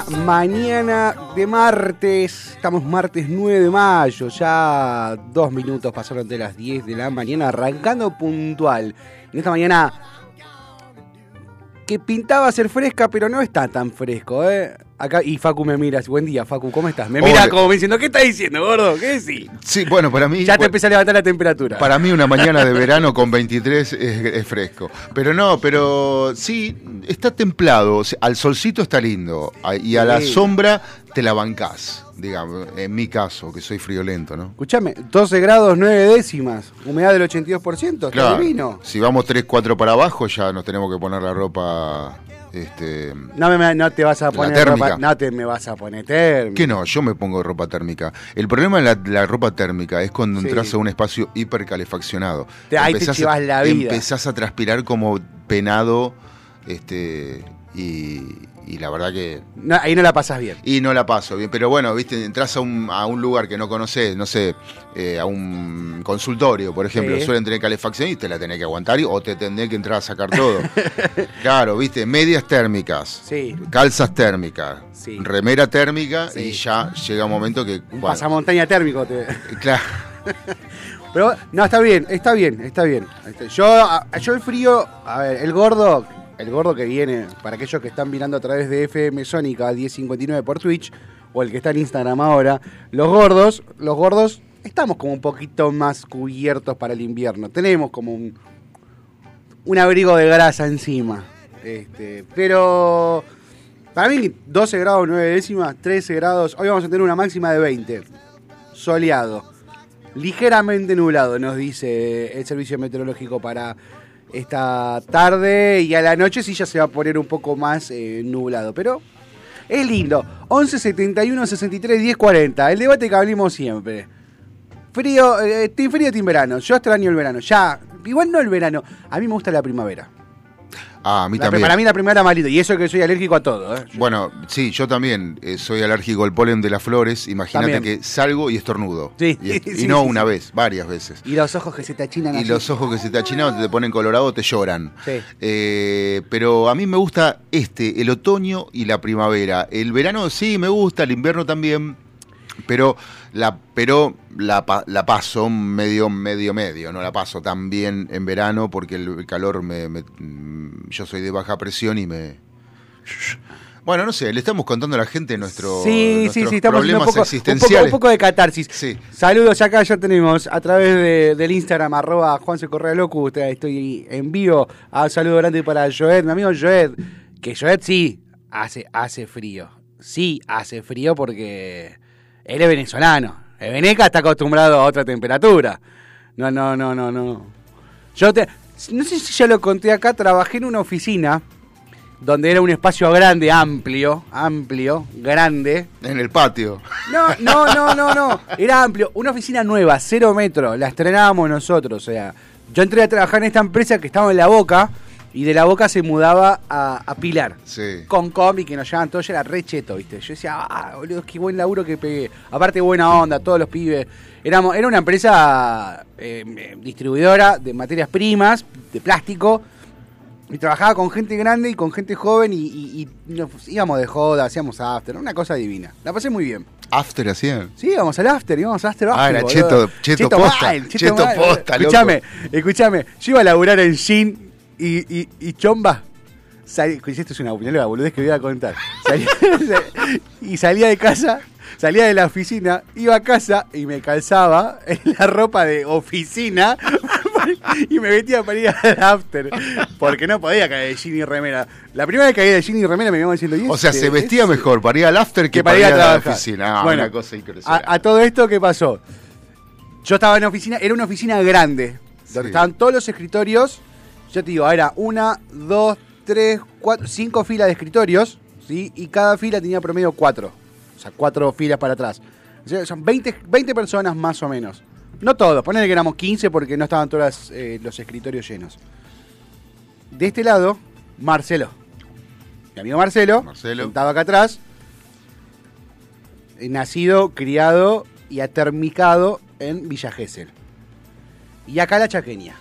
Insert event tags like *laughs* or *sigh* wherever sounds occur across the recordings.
Mañana de martes. Estamos martes 9 de mayo. Ya dos minutos pasaron de las 10 de la mañana, arrancando puntual. En esta mañana que pintaba ser fresca, pero no está tan fresco, ¿eh? Acá, y Facu me mira. Buen día, Facu, ¿cómo estás? Me mira como me diciendo, ¿qué estás diciendo, gordo? ¿Qué decís? Sí, bueno, para mí. Ya te bueno, empieza a levantar la temperatura. Para mí una mañana de *laughs* verano con 23 es, es fresco. Pero no, pero sí, está templado. o sea, al solcito está lindo. Y a la Sí. sombra te la bancás, digamos. En mi caso, que soy friolento, ¿no? Escuchame, 12 grados 9 décimas, humedad del 82%, está Claro. divino. Si vamos 3, 4 para abajo, ya nos tenemos que poner la ropa. Este, No, me, no te vas a poner térmica. ropa- no te me vas a poner térmica. que no, yo me pongo ropa térmica. El problema de la, la ropa térmica es cuando Sí. entras a un espacio hipercalefaccionado. Te- ahí te Empezás a- chivas la vida. Empezás a transpirar como penado, este, y, y la verdad que No, ahí no la pasas bien. y no la paso bien, pero bueno, viste, entras a un, a un lugar que no conoces, no sé, eh, a un consultorio, por ejemplo, Sí. suelen tener calefacción y te la tenés que aguantar y- o te tendré que entrar a sacar todo. *laughs* claro, viste, medias térmicas, Sí. calzas térmicas, Sí. remera térmica y ya llega un momento que... Bueno, pasamontaña térmico. te- claro, *laughs* Pero no, está bien, está bien, está bien. Este, Yo, yo el frío, a ver, el gordo, el gordo que viene, para aquellos que están mirando a través de FM Sónica 1059 por Twitch, o el que está en Instagram ahora, los gordos, los gordos, estamos como un poquito más cubiertos para el invierno. Tenemos como un, un abrigo de grasa encima. Este, pero para mí 12 grados 9 décimas, 13 grados, hoy vamos a tener una máxima de 20. Soleado. Ligeramente nublado, nos dice el servicio meteorológico para esta tarde y a la noche sí ya se va a poner un poco más eh, nublado, pero es lindo. 11 71 63 10 40, el debate que hablamos siempre. Frío, eh, team frío, team verano. Yo extraño el verano. Ya, igual no el verano. A mí me gusta la primavera. Ah, a mí La- también. para mí la primavera más linda. Y eso que soy alérgico a todo. ¿eh? Bueno, sí, yo también eh, soy alérgico al polen de las flores. Imagínate que salgo y estornudo. Sí, y, *laughs* y sí, no sí, una vez, varias veces. Y los ojos que se te achinan Y así. los ojos que se te achinan, te ponen colorado, te lloran. Sí. Eh, pero a mí me gusta este, el otoño y la primavera. El verano sí me gusta, el invierno también. Pero la, pero la, la paso medio, medio, medio. No la paso tan bien en verano porque el calor me, me- mm, yo soy de baja presión y me Bueno, no sé, le estamos contando a la gente nuestro, sí, sí, nuestros sí, estamos problemas un poco, un, poco, existenciales. un poco de catarsis. Sí. Saludos, acá ya tenemos a través de- del Instagram, arroba Juanse Correa Locu, estoy en vivo. Ah, un saludo grande para Joed, mi amigo Joed, que Joed sí hace, hace frío. Sí hace frío porque él es venezolano. El Veneca está acostumbrado a otra temperatura. No, no, no, no, no. Yo te, no sé si ya lo conté acá, trabajé en una oficina donde era un espacio grande, amplio, amplio, grande. En el patio. No, no, no, no, no. Era amplio. Una oficina nueva, cero metros. La estrenábamos nosotros. O sea, yo entré a trabajar en esta empresa que estaba en La Boca y de La Boca se mudaba a, a Pilar. Sí. Con combi que nos llevaban todos, yo era re cheto, ¿viste? Yo decía, ah, boludo, qué buen laburo que pegué. Aparte, buena onda, todos los pibes. Éramos, era una empresa eh, distribuidora de materias primas, de plástico. Y trabajaba con gente grande y con gente joven y, y- y nos íbamos de joda, hacíamos after, una cosa divina. La pasé muy bien. After hacían. Sí, íbamos al after, íbamos al after. Ah, after, era boludo. cheto- cheto posta, mal, cheto mal. posta, loco. Escuchame, escuchame. Yo iba a laburar en Jean y, y, y Chomba. Salí, esto es una la boludez que voy a contar. Salía- *laughs* y salía de casa, salía de la oficina, iba a casa y me calzaba en la ropa de oficina *laughs* y me metía para ir al after. Porque no podía caer de jean y remera. La primera vez que caí de jean y remera me iban diciendo. ¿y O sea, este- se vestía mejor para ir al after que, para ir a la oficina. Ah, Bueno, una cosa impresionante. A, a todo esto, ¿qué pasó? Yo estaba en oficina, era una oficina grande, donde Sí. estaban todos los escritorios. Yo te digo, era una, dos, tres, cuatro, cinco filas de escritorios, ¿sí? Y cada fila tenía promedio cuatro. O sea, cuatro filas para atrás. O sea, son 20, 20 personas más o menos. No todos, ponele que éramos 15 porque no estaban todos eh, los escritorios llenos. De este lado, Marcelo. Mi amigo Marcelo, Marcelo. sentado acá atrás, eh, nacido, criado y atermicado en Villa Gesell. Y acá la chaqueña.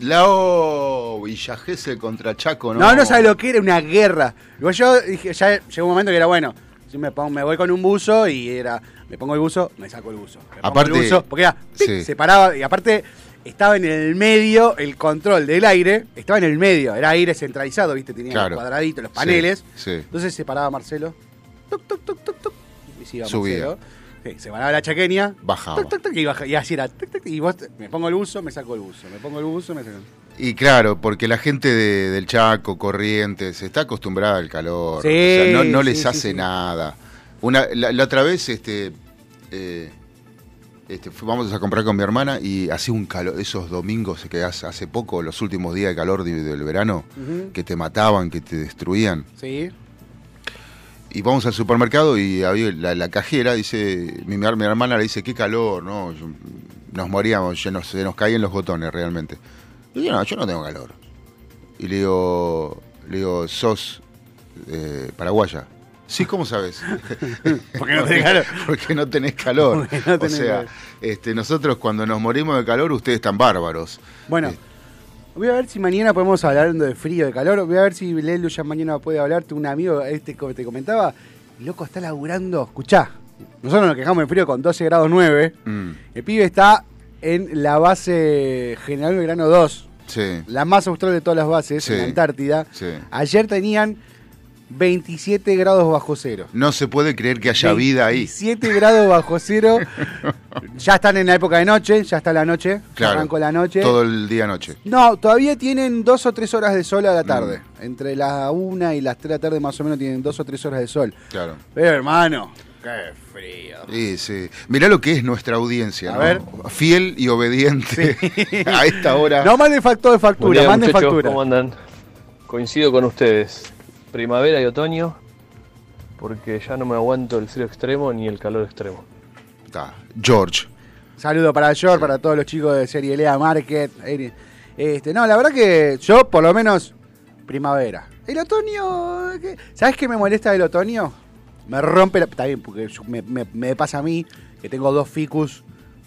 La O Villa Gesell contra Chaco, ¿no? No, no, sabe lo que era, una guerra. Igual yo dije, ya llegó un momento que era bueno. Yo me, pongo- me voy con un buzo y era, me pongo el buzo, me saco el buzo. Me pongo Aparte- el buzo, porque era, se paraba y aparte estaba en el medio, el control del aire, estaba en el medio, era aire centralizado, ¿viste? Tenía Claro. los cuadraditos, los paneles. sí. Entonces se paraba Marcelo, tuc, tuc, tuc, tuc, tuc, y se iba Subía. Marcelo. Sí, se paraba la chaqueña, Bajaba. y, baja- y así era, y vos me pongo el buzo, me saco el buzo, me pongo el buzo, me saco el Y claro, porque la gente de- del Chaco, Corrientes, está acostumbrada al calor. Sí, o sea, no, no les sí, hace sí. nada. Una, la, la otra vez, este, eh, este, vamos a comprar con mi hermana y hacía un calor, esos domingos que hace, hace poco, los últimos días de calor de- del verano, que te mataban, que te destruían. Sí, Y vamos al supermercado y había la, la cajera, dice, mi, mi hermana le dice, qué calor, ¿no? Yo- nos moríamos, se nos, se nos caían los botones realmente. Y yo, no, yo no tengo calor. Y le digo, le digo, sos eh, paraguaya. Sí, ¿cómo sabes? *laughs* Porque no tenés calor. *laughs* Porque no tenés calor. *laughs* O sea, calor. este, nosotros cuando nos morimos de calor, ustedes están bárbaros. Bueno, Eh, voy a ver si mañana podemos hablar de frío, de calor. Voy a ver si Lelu ya mañana puede hablar. Tengo un amigo, este que te comentaba, el loco está laburando. Escuchá, nosotros nos quejamos de frío con 12 grados 9. mm, El pibe está en la base General Belgrano 2, sí, la más austral de todas las bases, Sí. en la Antártida. sí. Ayer tenían 27 grados bajo cero. No se puede creer que haya vida ahí. 27 grados bajo cero. *laughs* ya están en la época de noche, ya está la noche. Claro. Arrancó la noche. Todo el día noche. No, todavía tienen dos o tres horas de sol a la tarde. Mm. Entre las una y las tres de la tarde más o menos tienen dos o tres horas de sol. Claro. Pero hermano, qué frío. Sí, sí. Mirá lo que es nuestra audiencia, A ¿no? ver. Fiel y obediente *laughs* a esta hora. No manden factor de factura, manden factura. ¿Cómo andan? Coincido con ustedes. Primavera y otoño, porque ya no me aguanto el frío extremo ni el calor extremo. Está. George. Saludo para George, para todos los chicos de Serie Lea Market. Este, no, la verdad que yo, por lo menos, primavera. El otoño. ¿qué? ¿Sabes qué me molesta del otoño? Me rompe la. Está bien, porque me, me- me pasa a mí que tengo dos ficus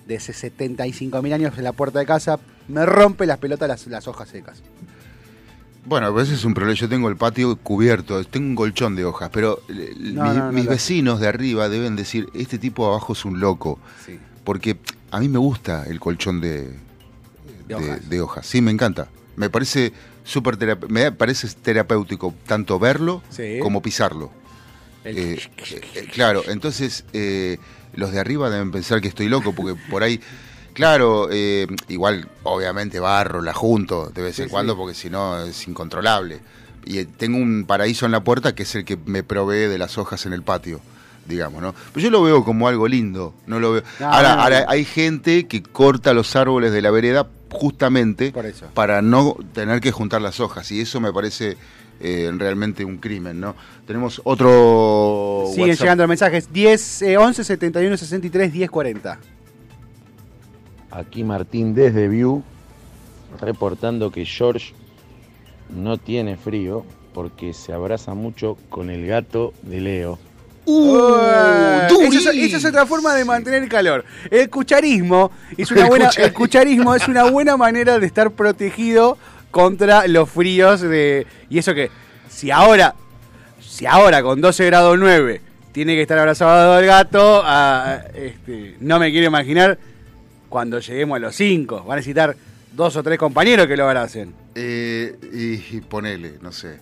de 75 mil años en la puerta de casa. Me rompe las pelotas las, las hojas secas. Bueno, a veces es un problema. Yo tengo el patio cubierto, tengo un colchón de hojas, pero eh, No, mis, no, no, mis no. vecinos de arriba deben decir, este tipo abajo es un loco. Sí. Porque a mí me gusta el colchón de, De hojas. de hojas. Sí, me encanta. Me parece súper terap- me parece terapéutico tanto verlo Sí. como pisarlo. El- Eh, eh, claro, entonces eh, los de arriba deben pensar que estoy loco, porque por ahí, claro, eh, igual obviamente barro, la junto de vez en Sí, cuando, sí. porque si no es incontrolable. Y eh, tengo un paraíso en la puerta que es el que me provee de las hojas en el patio, digamos, ¿no? Pero yo lo veo como algo lindo, no lo veo. No, ahora, no, ahora hay gente que corta los árboles de la vereda justamente para no tener que juntar las hojas, y eso me parece eh, realmente un crimen, ¿no? Tenemos otro Siguen WhatsApp. llegando mensajes. 10, eh, 11 71 63 10 40. Aquí Martín desde View, reportando que George no tiene frío porque se abraza mucho con el gato de Leo. Uh, durísimo. esa, es, otra forma de mantener el calor. El cucharismo es una buena, el cucharismo es una buena manera de estar protegido contra los fríos de y eso que si ahora si ahora con 12 grados 9 tiene que estar abrazado al gato, ah, este, no me quiero imaginar cuando lleguemos a los 5. Van a necesitar dos o tres compañeros que lo abracen. Eh, y, y ponele, no sé.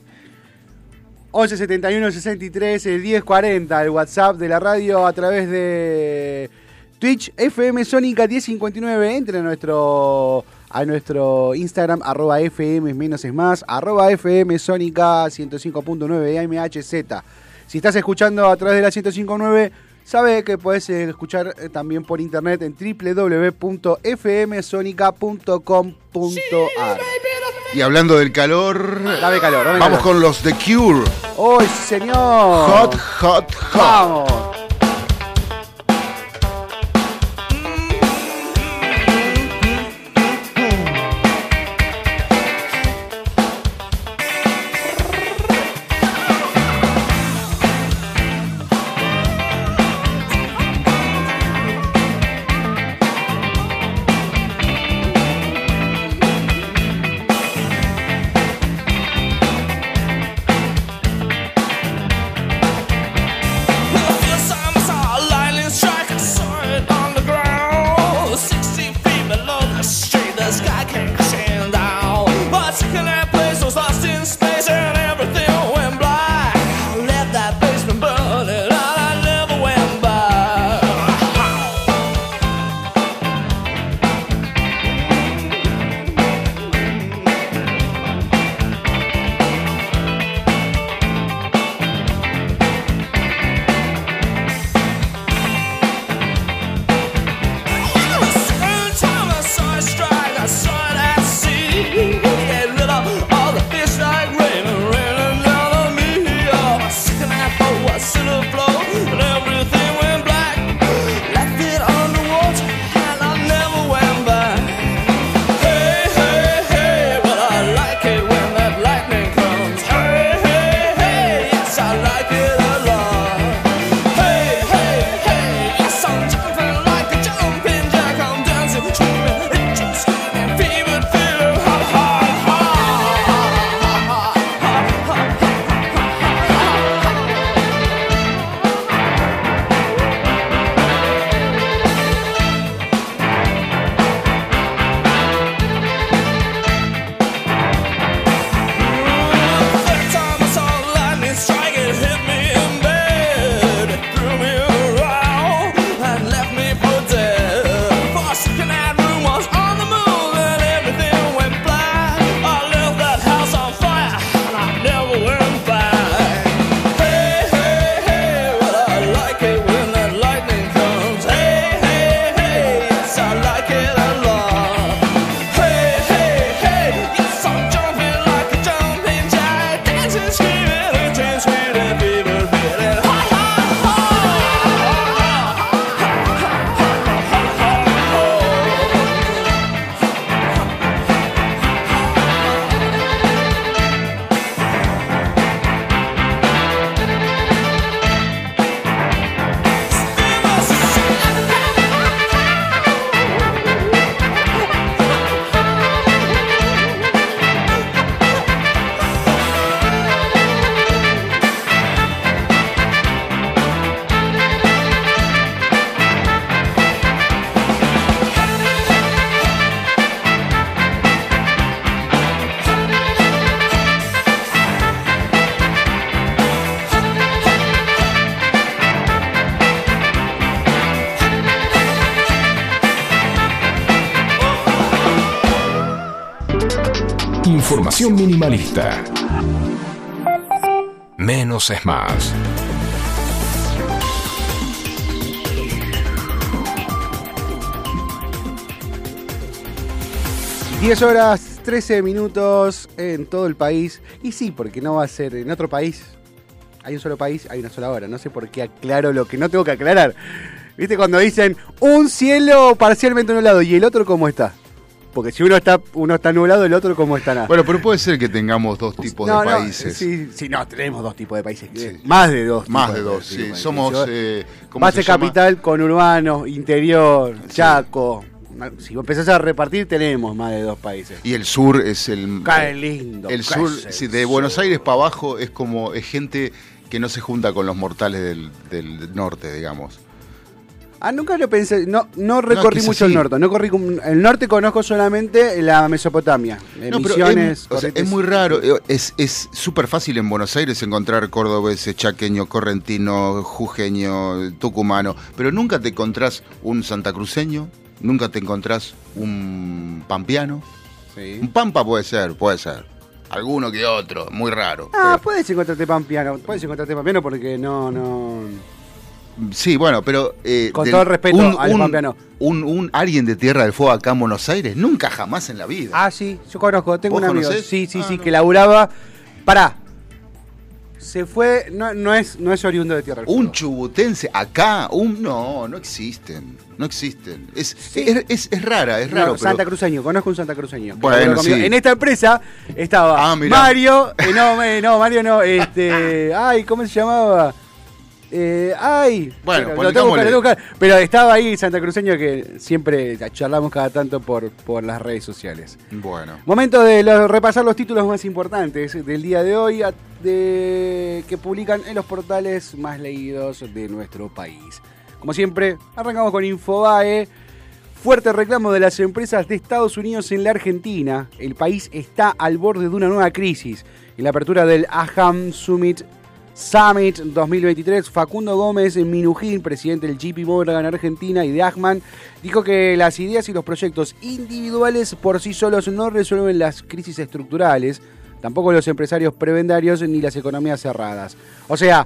11 71 63 eh, 10 40 el WhatsApp de la radio a través de Twitch FM Sónica 1059 entre a nuestro a nuestro Instagram arroba FM menos es más arroba FM Sónica 105.9 MHZ si estás escuchando a través de la 105.9 sabe que puedes eh, escuchar eh, también por internet en www.fmsonica.com.ar Y hablando del calor, Dame calor, dame vamos calor. con los The Cure. ¡Oh, señor! Hot, hot, hot. ¡Vamos! Minimalista. Menos es más. 10 horas, 13 minutos en todo el país. Y sí, porque no va a ser en otro país. Hay un solo país, hay una sola hora. No sé por qué aclaro lo que no tengo que aclarar. ¿Viste cuando dicen un cielo parcialmente nublado y el otro cómo está? Porque si uno está uno está nublado, el otro cómo estará. Bueno, pero puede ser que tengamos dos tipos No, de no, países. sí, sí, no, tenemos dos tipos de países. Sí. Más de dos. Más de dos, sí. Somos. eh, ¿cómo Base se llama? capital con urbano, interior. Chaco. Si empezás a repartir, tenemos más de dos países. Y el sur es el. Qué lindo. El sur, el sí, de sur. Buenos Aires para abajo es como. Es gente que no se junta con los mortales del, del norte, digamos. Ah, nunca lo pensé. No, no recorrí es es mucho el norte. No corrí el norte conozco solamente la Mesopotamia. No, pero Misiones, es, o sea, Corrientes. es muy raro. eh, Es es súper fácil en Buenos Aires encontrar cordobeses, chaqueño, correntino, jujeño, tucumano. Pero nunca te encontrás un santacruceño, nunca te encontrás un pampeano. Sí. Un pampa puede ser, puede ser. Alguno que otro, muy raro. Ah, pero- puedes encontrarte pampiano. Puedes encontrarte pampiano porque no, no. Sí, bueno, pero. eh, Con todo el respeto al pampeano. Un, un alguien de Tierra del Fuego acá en Buenos Aires, nunca jamás en la vida. Ah, sí, yo conozco, tengo ¿Vos un amigo. conocés? Sí, sí, Ah, sí, no. que laburaba. Pará. Se fue, no, no es, no es oriundo de Tierra del Un Fuego. chubutense acá, un no, no existen, no existen. Es, Sí. es, es- es rara, es No, raro. pero- Santa Cruceño, conozco un Santa Cruceño. Bueno, sí. En esta empresa estaba Ah. Mario, eh, no, eh, no, Mario no, este, *laughs* ay, ¿cómo se llamaba? Eh, ay, Bueno, pero, lo tengo que buscar, pongámosle. lo tengo que buscar. pero estaba ahí Santa Cruceño que siempre charlamos cada tanto por, por las redes sociales. Bueno, Momento de lo- repasar los títulos más importantes del día de hoy a- de- que publican en los portales más leídos de nuestro país. Como siempre, arrancamos con Infobae. Fuerte reclamo de las empresas de Estados Unidos en la Argentina. El país está al borde de una nueva crisis. En la apertura del AHAM Summit Summit 2023, Facundo Gómez Minujín, presidente del JP Morgan Argentina y de Achman, dijo que las ideas y los proyectos individuales por sí solos no resuelven las crisis estructurales, tampoco los empresarios prebendarios ni las economías cerradas. O sea,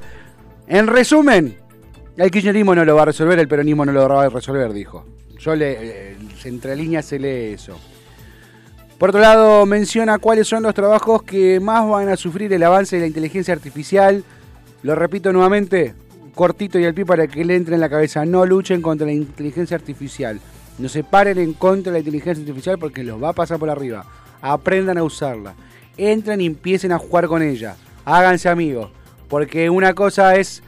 en resumen, el kirchnerismo no lo va a resolver, el peronismo no lo va a resolver, dijo. Yo le, eh, entre líneas se lee eso. Por otro lado, menciona cuáles son los trabajos que más van a sufrir el avance de la inteligencia artificial. Lo repito nuevamente, cortito y al pie para que le entre en la cabeza. No luchen contra la inteligencia artificial. No se paren en contra de la inteligencia artificial porque los va a pasar por arriba. Aprendan a usarla. Entren y empiecen a jugar con ella. Háganse amigos. Porque una cosa es,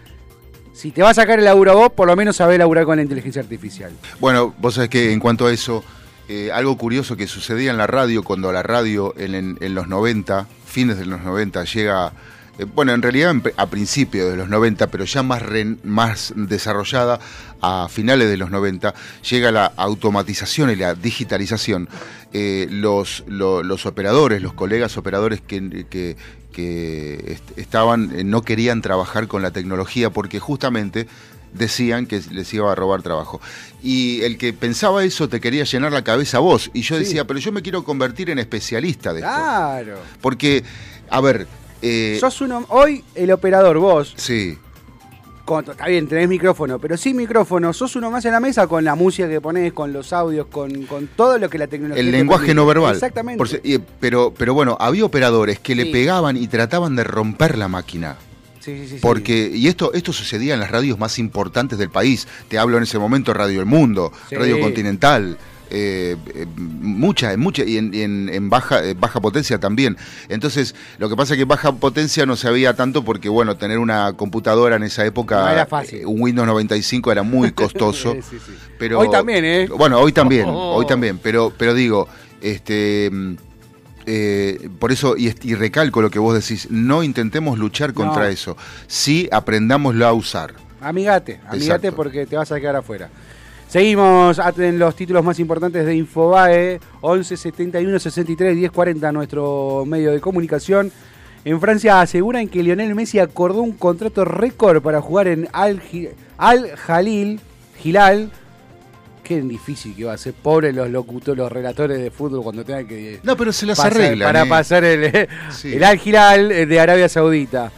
si te va a sacar el laburo vos, por lo menos sabés laburar con la inteligencia artificial. bueno, vos sabés que en cuanto a eso, eh, algo curioso que sucedía en la radio, cuando la radio en, en- los 90, fines de los 90, llega, bueno, en realidad a principios de los 90, pero ya más, re- más desarrollada a finales de los 90, llega la automatización y la digitalización. Eh, los, lo- los operadores, los colegas operadores que, que- que est- estaban, eh, no querían trabajar con la tecnología porque justamente decían que les iba a robar trabajo. Y el que pensaba eso te quería llenar la cabeza a vos. Y yo Sí. decía, pero yo me quiero convertir en especialista de esto. Claro. Porque, a ver, eh, Sos uno, hoy el operador, vos, sí, con- está bien, tenés micrófono, pero sin micrófono, sos uno más en la mesa con la música que ponés, con los audios, con, con todo lo que la tecnología. el lenguaje no verbal. Exactamente. Por pero, pero bueno, había operadores que le pegaban y trataban de romper la máquina. Sí, sí, sí. Porque, y esto, esto sucedía en las radios más importantes del país. Te hablo en ese momento Radio El Mundo. Radio Continental, eh, eh, mucha, en mucha, y en, y en- en baja, eh, baja potencia también. Entonces, lo que pasa es que baja potencia no se veía tanto porque, bueno, tener una computadora en esa época, No era fácil. eh, un Windows 95 era muy *laughs* costoso. Sí, sí, sí. pero, Hoy también, ¿eh? Bueno, hoy también, Oh. hoy también, pero, pero digo, este... mm, eh, por eso, y, y recalco lo que vos decís, no intentemos luchar contra No. eso. Sí aprendámoslo a usar. Amigate, amigate Exacto. porque te vas a quedar afuera. Seguimos en los títulos más importantes de Infobae, 11 71 63 10 40, nuestro medio de comunicación. En Francia aseguran que Lionel Messi acordó un contrato récord para jugar en Al, Al Jalil, Gilal, qué difícil que va a ser. Pobres los locutores, los relatores de fútbol cuando tengan que. No, pero se las pasar- arreglan. Para eh. pasar el, Sí. el Al Hilal eh, de Arabia Saudita.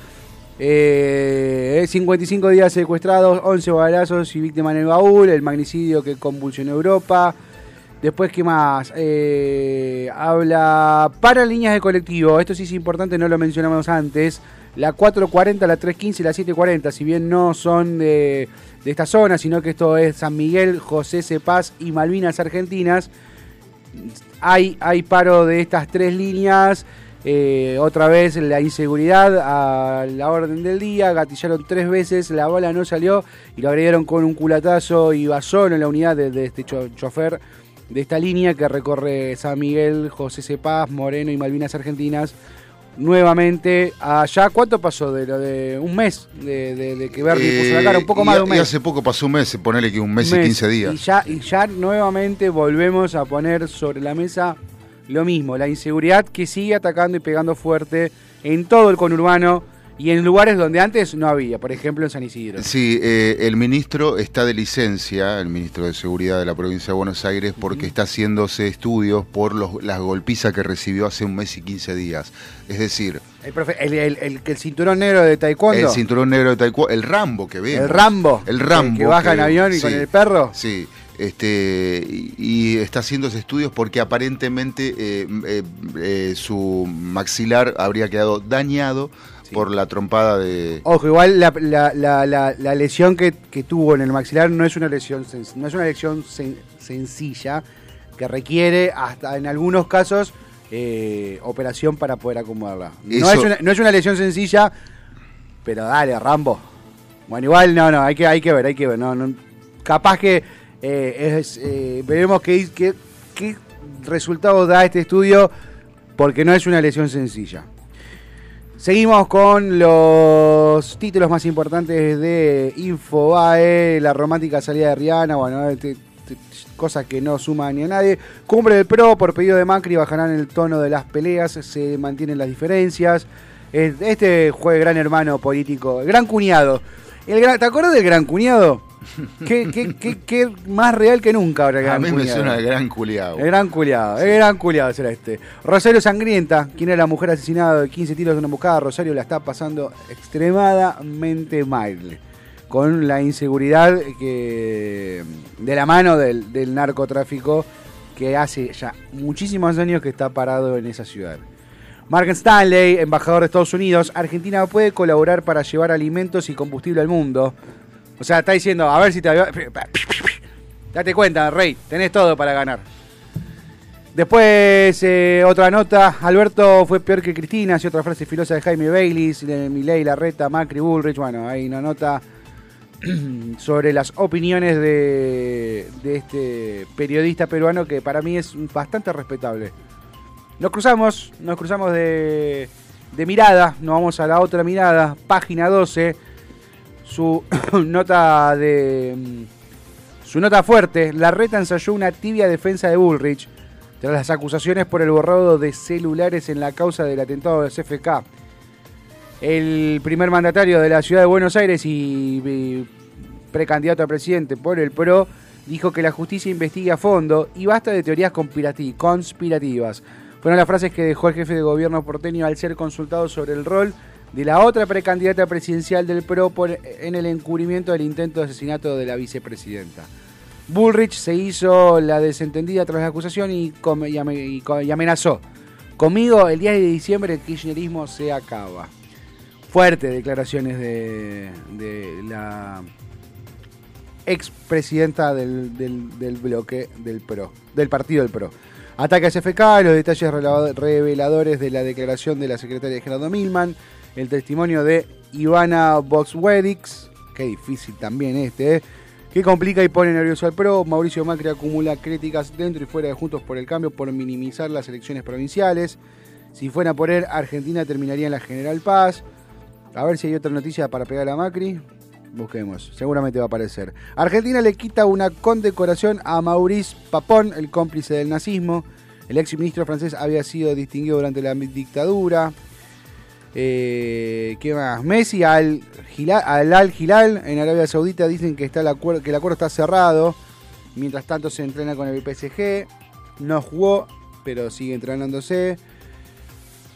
Eh, 55 días secuestrados, 11 balazos y víctima en el baúl, el magnicidio que convulsionó Europa. Después, ¿qué más? Eh, habla para líneas de colectivo. Esto sí es importante, no lo mencionamos antes. La 440, la 315 y la 740, si bien no son de, de esta zona, sino que esto es San Miguel, José Cepaz y Malvinas Argentinas. Hay, hay paro de estas tres líneas. Eh, otra vez la inseguridad a la orden del día. Gatillaron tres veces, la bala no salió y lo agredieron con un culatazo y basón en la unidad de, de este cho- chofer de esta línea que recorre San Miguel, José Cepaz, Moreno y Malvinas Argentinas. Nuevamente allá, ¿cuánto pasó? De lo de un mes de, de- de que Bernie puso la cara, un poco Eh, más de un Y mes. hace poco pasó un mes, ponele que un mes, y 15 días. Y ya, y ya nuevamente volvemos a poner sobre la mesa lo mismo, la inseguridad que sigue atacando y pegando fuerte en todo el conurbano y en lugares donde antes no había, por ejemplo en San Isidro. Sí, eh, el ministro está de licencia, el ministro de Seguridad de la provincia de Buenos Aires, porque está haciéndose estudios por los, las golpizas que recibió hace un mes y 15 días. Es decir, El, profe- el, el- cinturón negro de taekwondo, el cinturón negro de taekwondo, el Rambo que vemos. el Rambo, El Rambo. que baja en avión y sí, con el perro. Sí, este, y, y está haciéndose estudios porque aparentemente eh, eh, eh, su maxilar habría quedado dañado por la trompada de... Ojo, igual la, la- la- la- la lesión que, que tuvo en el maxilar no es una lesión, sen- no es una lesión sen- sencilla que requiere hasta en algunos casos eh, operación para poder acomodarla. No es, una, no es una lesión sencilla, pero dale, Rambo. Bueno, igual no, no, hay que, hay que ver, hay que ver. No, no- capaz que eh, eh, veremos qué, qué, resultado da este estudio porque no es una lesión sencilla. Seguimos con los títulos más importantes de Infobae, la romántica salida de Rihanna, bueno, este- este- cosas que no suman ni a nadie. Cumbre del PRO, por pedido de Macri, bajarán el tono de las peleas, se mantienen las diferencias. Este fue gran hermano político, el gran cuñado. El gran- ¿Te acuerdas del gran cuñado? ¿Qué, qué, qué- qué más real que nunca ahora el A gran mí me cuñado. suena el gran culiao. El gran culiado, el gran culiado será este. Rosario Sangrienta, quien era la mujer asesinada de 15 tiros de una emboscada, Rosario la está pasando extremadamente mal. Con la inseguridad que de la mano del, del narcotráfico que hace ya muchísimos años que está parado en esa ciudad. Mark Stanley, embajador de Estados Unidos, Argentina puede colaborar para llevar alimentos y combustible al mundo. O sea, está diciendo, a ver si te... Date cuenta, Rey, tenés todo para ganar. Después, eh, otra nota, Alberto fue peor que Cristina, y otra frase filosa de Jaime Baylis, de Milei, Larreta, Macri, Bullrich, bueno, hay una nota *clears throat* sobre las opiniones de, de este periodista peruano que para mí es bastante respetable. Nos cruzamos, nos cruzamos de, de mirada, nos vamos a la otra mirada, página 12, su *coughs* nota de... Su nota fuerte, la reta ensayó una tibia defensa de Bullrich tras las acusaciones por el borrado de celulares en la causa del atentado de CFK. El primer mandatario de la ciudad de Buenos Aires y, y precandidato a presidente por el PRO dijo que la justicia investigue a fondo y basta de teorías conspirati- conspirativas. Fueron las frases que dejó el jefe de gobierno porteño al ser consultado sobre el rol de la otra precandidata presidencial del PRO en el encubrimiento del intento de asesinato de la vicepresidenta. Bullrich se hizo la desentendida tras la acusación y, amenazó. Conmigo el 10 de diciembre el kirchnerismo se acaba. Fuertes declaraciones de, la expresidenta del, bloque del PRO, del partido del PRO. Ataque a SFK, los detalles reveladores de la declaración de la secretaria Gerardo Milman, el testimonio de Ivana Voxwedix, qué difícil también este, ¿eh? que complica y pone nervioso al PRO. Mauricio Macri acumula críticas dentro y fuera de Juntos por el Cambio por minimizar las elecciones provinciales. Si fuera por él, Argentina terminaría en la General Paz. A ver si hay otra noticia para pegar a Macri. Busquemos, seguramente va a aparecer. Argentina le quita una condecoración a Maurice Papon, el cómplice del nazismo. El ex ministro francés había sido distinguido durante la dictadura. Eh, ¿Qué más? Messi al, Gila- al Al en Arabia Saudita dicen que, está el acuerdo, que el acuerdo está cerrado. Mientras tanto se entrena con el PSG. No jugó, pero sigue entrenándose.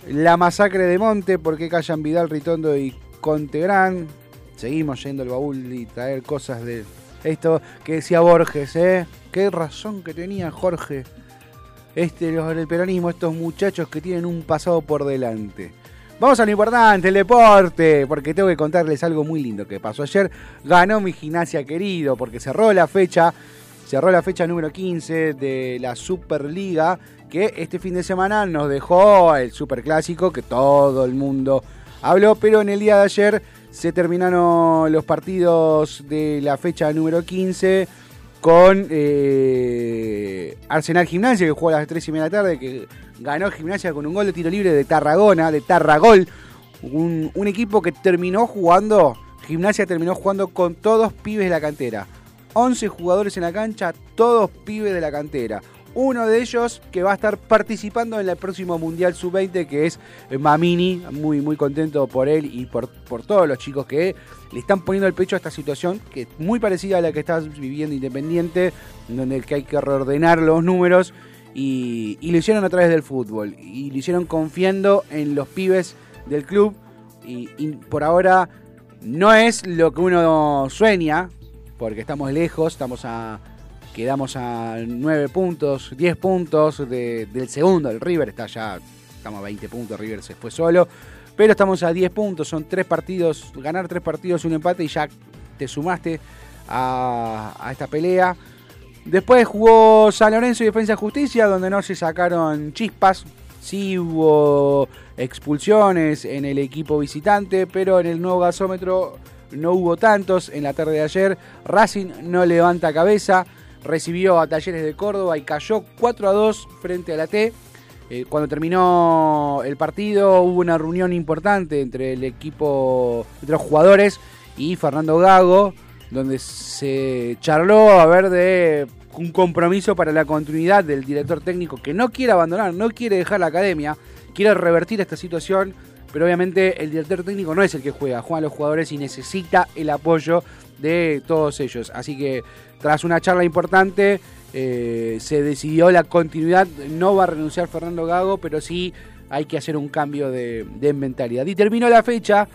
La masacre de Monte, porque callan Vidal, Ritondo y Contegrán. Seguimos yendo al baúl y traer cosas de esto que decía Borges, ¿eh? Qué razón que tenía Jorge. Este, los del peronismo, estos muchachos que tienen un pasado por delante. Vamos a lo importante, el deporte, porque tengo que contarles algo muy lindo que pasó ayer. Ganó mi gimnasia querido, porque cerró la fecha, cerró la fecha número 15 de la Superliga, que este fin de semana nos dejó el Superclásico, que todo el mundo habló, pero en el día de ayer se terminaron los partidos de la fecha número 15 con eh, Arsenal Gimnasia, que jugó a las 3 y media de la tarde, que ganó Gimnasia con un gol de tiro libre de Tarragona, de Tarragol. Un, equipo que terminó jugando, Gimnasia terminó jugando con todos pibes de la cantera. 11 jugadores en la cancha, todos pibes de la cantera. Uno de ellos que va a estar participando en el próximo Mundial Sub-20, que es Mamini. Muy, muy contento por él y por, por todos los chicos que le están poniendo el pecho a esta situación, que es muy parecida a la que está viviendo Independiente, donde hay que reordenar los números. Y, lo hicieron a través del fútbol. Y lo hicieron confiando en los pibes del club. Y, por ahora no es lo que uno sueña, porque estamos lejos, estamos a quedamos a 9 puntos, 10 puntos de- del segundo, el River está ya, estamos a 20 puntos, River se fue solo, pero estamos a 10 puntos, son 3 partidos, ganar 3 partidos, un empate y ya te sumaste a, a esta pelea. Después jugó San Lorenzo y Defensa Justicia, donde no se sacaron chispas. Sí hubo expulsiones en el equipo visitante, pero en el nuevo gasómetro no hubo tantos. En la tarde de ayer, Racing no levanta cabeza, recibió a Talleres de Córdoba y cayó 4 a 2 frente a la T. Eh, cuando terminó el partido hubo una reunión importante entre el equipo, entre los jugadores y Fernando Gago, donde se charló a ver de un compromiso para la continuidad del director técnico que no quiere abandonar, no quiere dejar la academia, quiere revertir esta situación, pero obviamente el director técnico no es el que juega, juegan los jugadores y necesita el apoyo de todos ellos. Así que tras una charla importante eh, se decidió la continuidad, no va a renunciar Fernando Gago, pero sí hay que hacer un cambio de, de mentalidad. Y terminó la fecha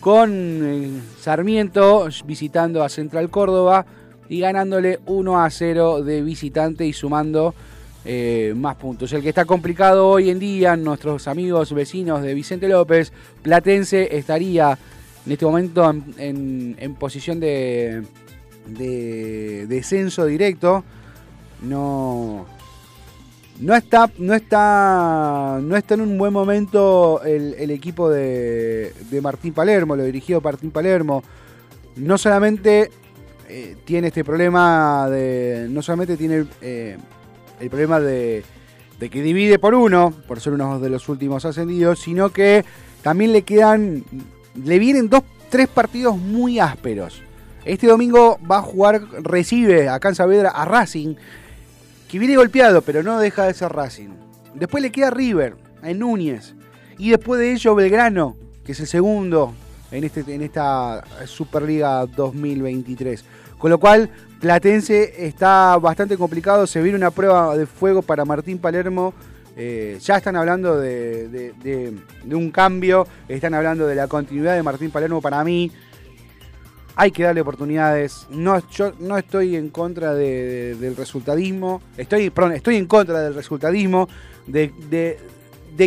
con eh, Sarmiento visitando a Central Córdoba y ganándole 1 a 0 de visitante y sumando eh, más puntos. El que está complicado hoy en día, nuestros amigos vecinos de Vicente López, Platense estaría en este momento en, posición de, de descenso directo. No, no está, no está, no está en un buen momento el, equipo de, de Martín Palermo, lo dirigido Martín Palermo. No solamente eh, tiene este problema de, no solamente tiene eh, el problema de, de que divide por uno, por ser uno de los últimos ascendidos, sino que también le quedan, le vienen dos, tres partidos muy ásperos. Este domingo va a jugar, recibe acá en Saavedra a Racing, que viene golpeado, pero no deja de ser Racing. Después le queda River, en Núñez. Y después de ello Belgrano, que es el segundo en, este, en esta Superliga 2023. Con lo cual, Platense está bastante complicado. Se viene una prueba de fuego para Martín Palermo. Eh, ya están hablando de, de- un cambio. Están hablando de la continuidad de Martín Palermo. Para mí, hay que darle oportunidades. No, yo no estoy en contra de- de- del resultadismo. Estoy, perdón, estoy en contra del resultadismo. De,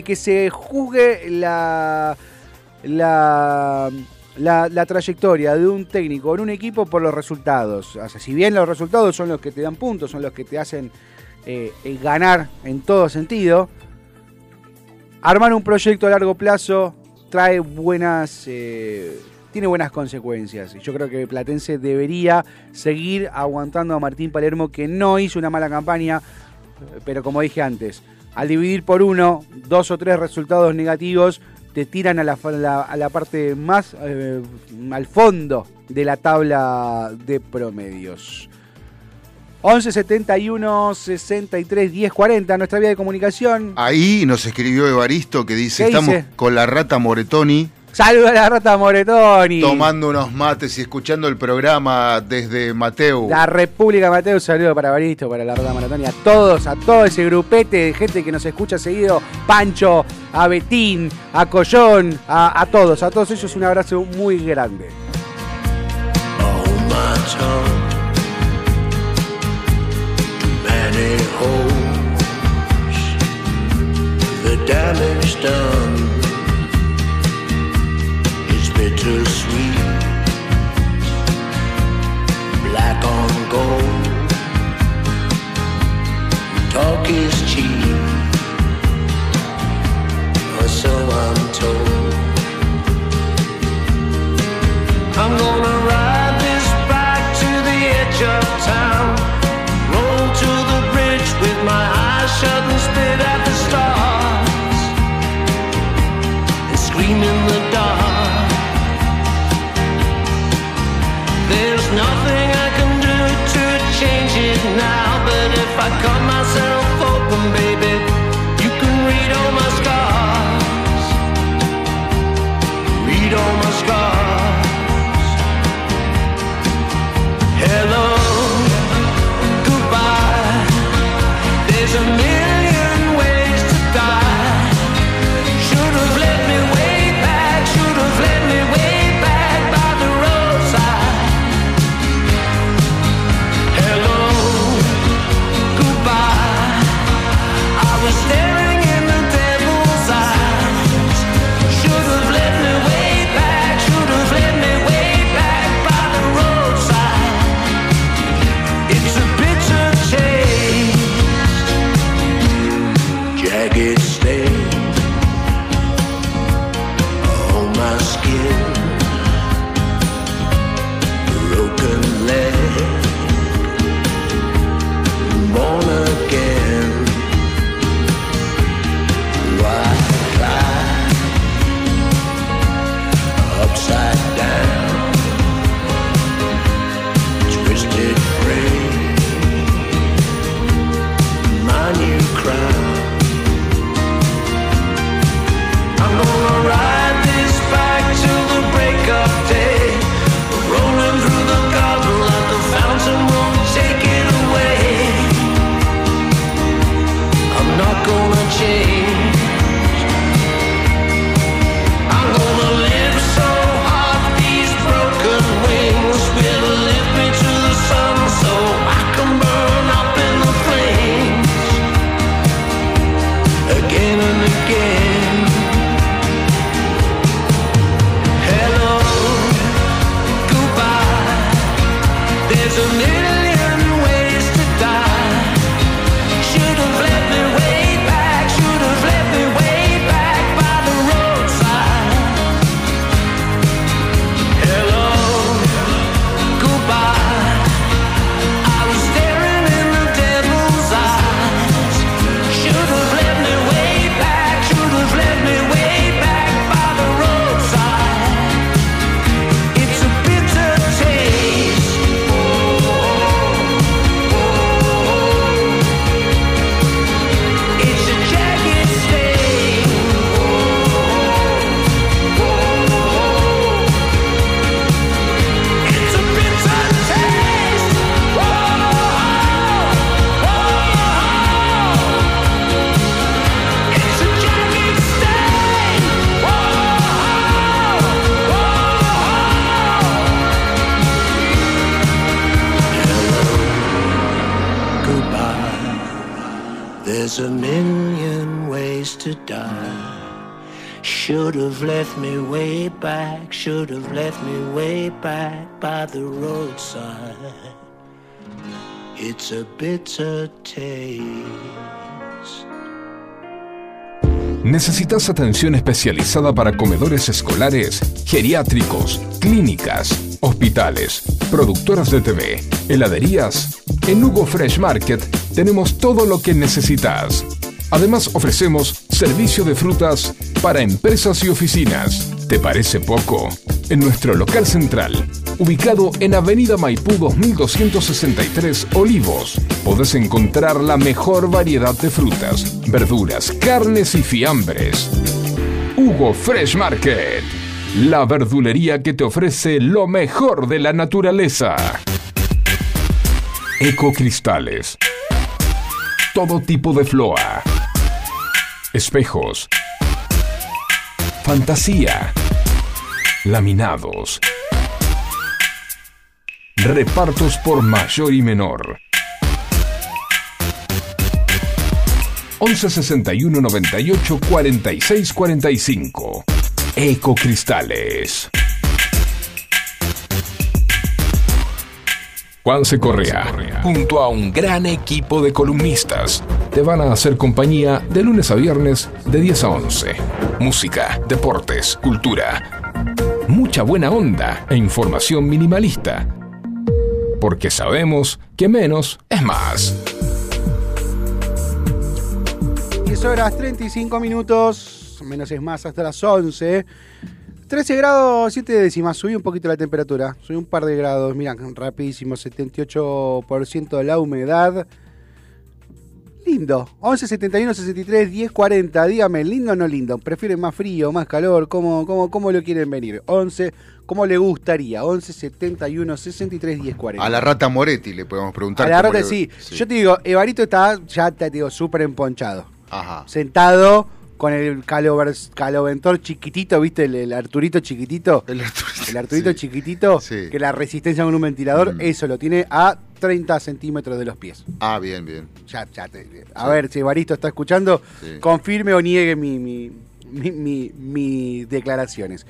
que se juzgue la, la, la, la trayectoria de un técnico en un equipo por los resultados. O sea, si bien los resultados son los que te dan puntos, son los que te hacen eh, eh, ganar en todo sentido, armar un proyecto a largo plazo trae buenas eh, tiene buenas consecuencias. Y yo creo que Platense debería seguir aguantando a Martín Palermo que no hizo una mala campaña pero como dije antes al dividir por uno dos o tres resultados negativos te tiran a la, a la parte más eh, al fondo de la tabla de promedios. 11 71 63 10 40 nuestra vía de comunicación. Ahí nos escribió Evaristo que dice, ¿Qué estamos dice? con la rata Moretoni Saludos a la rata Moretoni. Tomando unos mates y escuchando el programa desde Mateu. La República Mateo, un saludo para Baristo, para la Rata Maratón y a todos, a todo ese grupete de gente que nos escucha seguido, Pancho, a Betín, a Collón, a, a todos, a todos ellos un abrazo muy grande. Bittersweet, black on gold. Talk is cheap, or so I'm told. I'm gonna ride now. But if I cut myself open, baby, you can read all my scars. Read all my scars. Hello, goodbye. There's a should have left me way back by the roadside. It's a bitter taste. ¿Necesitas atención especializada para comedores escolares, geriátricos, clínicas, hospitales, productoras de TV, heladerías? En Hugo Fresh Market tenemos todo lo que necesitas. Además ofrecemos servicio de frutas para empresas y oficinas. ¿Te parece poco? En nuestro local central, ubicado en Avenida Maipú 2263 Olivos, podés encontrar la mejor variedad de frutas, verduras, carnes y fiambres. Hugo Fresh Market. la verdulería que te ofrece lo mejor de la naturaleza. Ecocristales. Todo tipo de floa. Espejos. Fantasía. Laminados. Repartos por mayor y menor. 11 61 98 46 45. Ecocristales. Juanse Correa, junto a un gran equipo de columnistas, te van a hacer compañía de lunes a viernes de 10 a 11. Música, deportes, cultura. Mucha buena onda e información minimalista. Porque sabemos que menos es más. 10 horas 35 minutos, menos es más hasta las 11. 13 grados 7 décimas, subí un poquito la temperatura, subí un par de grados, mira, rapidísimo, 78% de la humedad. Lindo, 11, 71, 63, 10, 40, dígame, ¿lindo o no lindo? ¿Prefieren más frío, más calor? ¿Cómo, cómo, cómo lo quieren venir? 11, ¿cómo le gustaría? 11, 71, 63, 10, 40. A la rata Moretti le podemos preguntar. A la rata le- sí. Yo te digo, Evarito está, ya te digo, súper emponchado. Ajá. Sentado con el calover- caloventor chiquitito, ¿viste? El, el Arturito chiquitito. El Arturito, El Arturito sí. chiquitito, Sí. que la resistencia con un ventilador, Mm. eso lo tiene a 30 centímetros de los pies. Ah, bien, bien. Ya, ya te- a Sí. ver si Evaristo está escuchando, confirme o niegue mi, mi, mi- mi- mis declaraciones.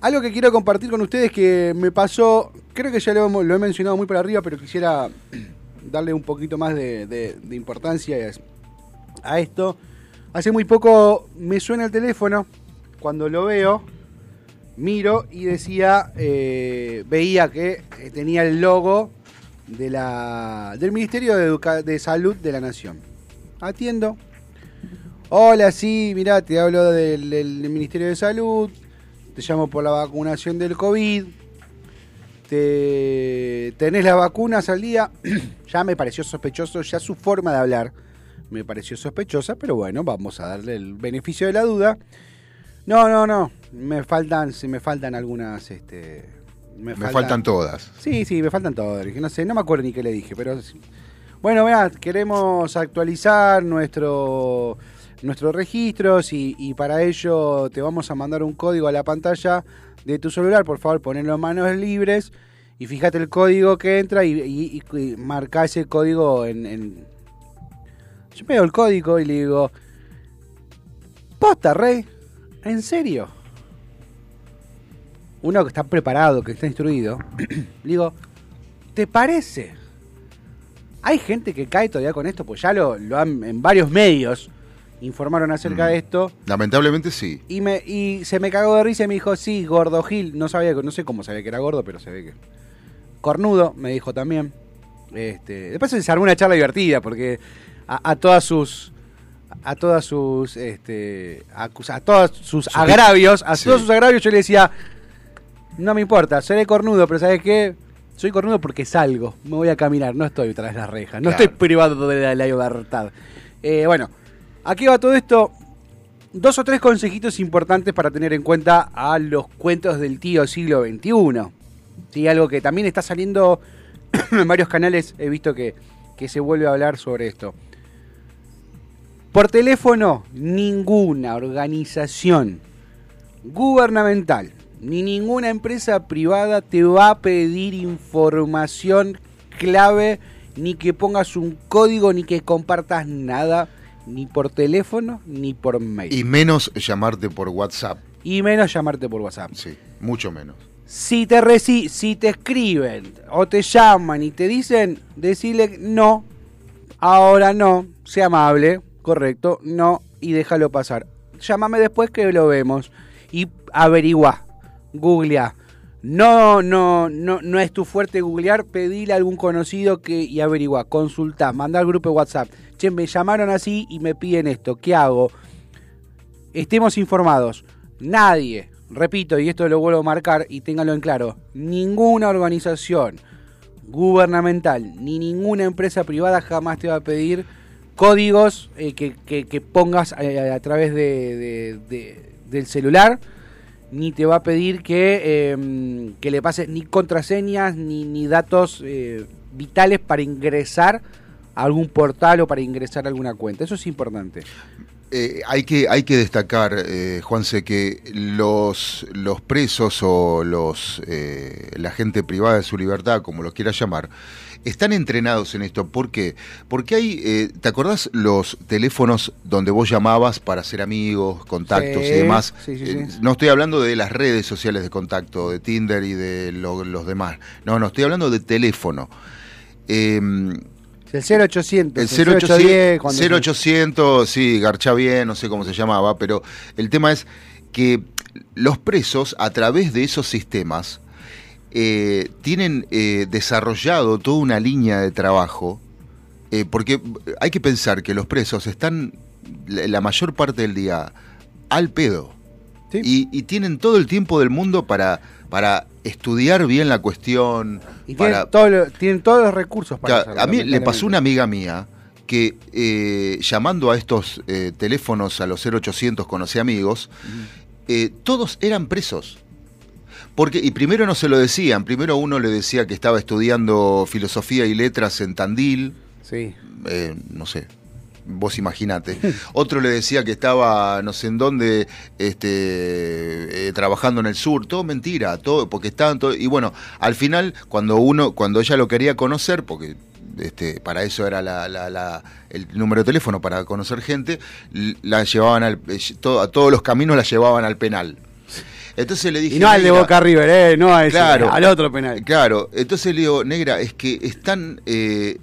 Algo que quiero compartir con ustedes que me pasó, creo que ya lo, lo he mencionado muy por arriba, pero quisiera *clears throat* darle un poquito más de, de- de importancia a esto. Hace muy poco me suena el teléfono, cuando lo veo, miro y decía, eh, veía que eh, tenía el logo de la, del Ministerio de, Educa- de Salud de la Nación. Atiendo. Hola, sí, mirá, te hablo del, Ministerio de Salud. Te llamo por la vacunación del COVID. Te, ¿Tenés las vacunas al día? *clears throat* ya me pareció sospechoso, ya su forma de hablar me pareció sospechosa, pero bueno, vamos a darle el beneficio de la duda. No, no, no, me faltan, me faltan algunas, este... Me faltan todas. Sí, sí, me faltan todas. No sé, no me acuerdo ni qué le dije, pero. sí. Bueno, mira, queremos actualizar nuestro nuestros registros y, y para ello te vamos a mandar un código a la pantalla de tu celular. Por favor, ponelo en manos libres y fíjate el código que entra y, y- y- y marca ese código en, en- Yo veo el código y le digo. Posta, Rey. ¿En serio? uno que está preparado, que está instruido, *clears throat* le digo, ¿te parece? Hay gente que cae todavía con esto, pues ya lo, lo han, en varios medios informaron acerca Mm. de esto, Lamentablemente sí. y me y se me cagó de risa y me dijo, sí, gordo Gil, no sabía, no sé cómo sabía que era gordo, pero se ve que... Cornudo, me dijo también. Este, después se armó una charla divertida, porque a, a todas sus... A todas sus, este, acusa- a todos sus agravios, a Sí. todos sus agravios yo le decía, no me importa, seré cornudo, pero ¿sabes qué? Soy cornudo porque salgo, me voy a caminar, no estoy tras las rejas, no Claro. estoy privado de la libertad. Eh, bueno, aquí va todo esto. Dos o tres consejitos importantes para tener en cuenta a los cuentos del tío siglo XXI. ¿Sí? Algo que también está saliendo *clears throat* en varios canales, he visto que, que se vuelve a hablar sobre esto. Por teléfono, ninguna organización gubernamental ni ninguna empresa privada te va a pedir información clave, ni que pongas un código, ni que compartas nada, ni por teléfono, ni por mail. Y menos llamarte por WhatsApp. Y menos llamarte por WhatsApp. Sí, mucho menos. Si te, reci si te escriben o te llaman y te dicen, decirle no, ahora no, sea amable, correcto, no, y déjalo pasar. Llámame después que lo vemos y averigua, googlea. No, no, no, no es tu fuerte googlear, pedile a algún conocido que y averigua, consulta, manda al grupo de WhatsApp. Che, me llamaron así y me piden esto, ¿qué hago? estemos informados. Nadie, repito, y esto lo vuelvo a marcar y ténganlo en claro, ninguna organización gubernamental ni ninguna empresa privada jamás te va a pedir códigos eh, que, que- que pongas eh, a través de, de- de- del celular ni te va a pedir que, eh, que le pases ni contraseñas ni, ni datos eh, vitales para ingresar a algún portal o para ingresar a alguna cuenta. Eso es importante. Eh, hay, que, hay que destacar, Juanse, que los, los presos o los la gente privada de su libertad, como lo quieras llamar, están entrenados en esto. ¿Por qué? Porque hay, eh, ¿te acordás los teléfonos donde vos llamabas para ser amigos, contactos Sí, y demás? sí, sí, Eh, sí. no estoy hablando de las redes sociales de contacto, de Tinder y de lo- los demás. No, no, estoy hablando de teléfono. Em, El 0800, el 0800, 0810, cuando se- 0800, sí, garcha bien, no sé cómo se llamaba, pero el tema es que los presos, a través de esos sistemas, eh, tienen eh, desarrollado toda una línea de trabajo, eh, porque hay que pensar que los presos están la mayor parte del día al pedo. Sí. Y, y tienen todo el tiempo del mundo para, para estudiar bien la cuestión. Y para, tienen, todo lo- tienen todos los recursos para hacerlo, a mí le pasó una amiga mía que eh, llamando a estos eh, teléfonos a los 0800 conocí amigos, eh, todos eran presos. Porque, y primero no se lo decían, primero uno le decía que estaba estudiando filosofía y letras en Tandil, Sí. eh, no sé, vos imaginate. *laughs* Otro le decía que estaba no sé en dónde este, eh, trabajando en el sur, todo mentira, todo, porque estaban todo, y bueno, al final cuando uno, cuando ella lo quería conocer, porque este, para eso era la, la- la- el número de teléfono para conocer gente, la llevaban al, eh, a todos los caminos la llevaban al penal. Entonces le dije. Y no al de "Negra, Boca River, ¿eh? No a ese, Claro. al otro penal. Claro, entonces le digo, negra, es que están, eh,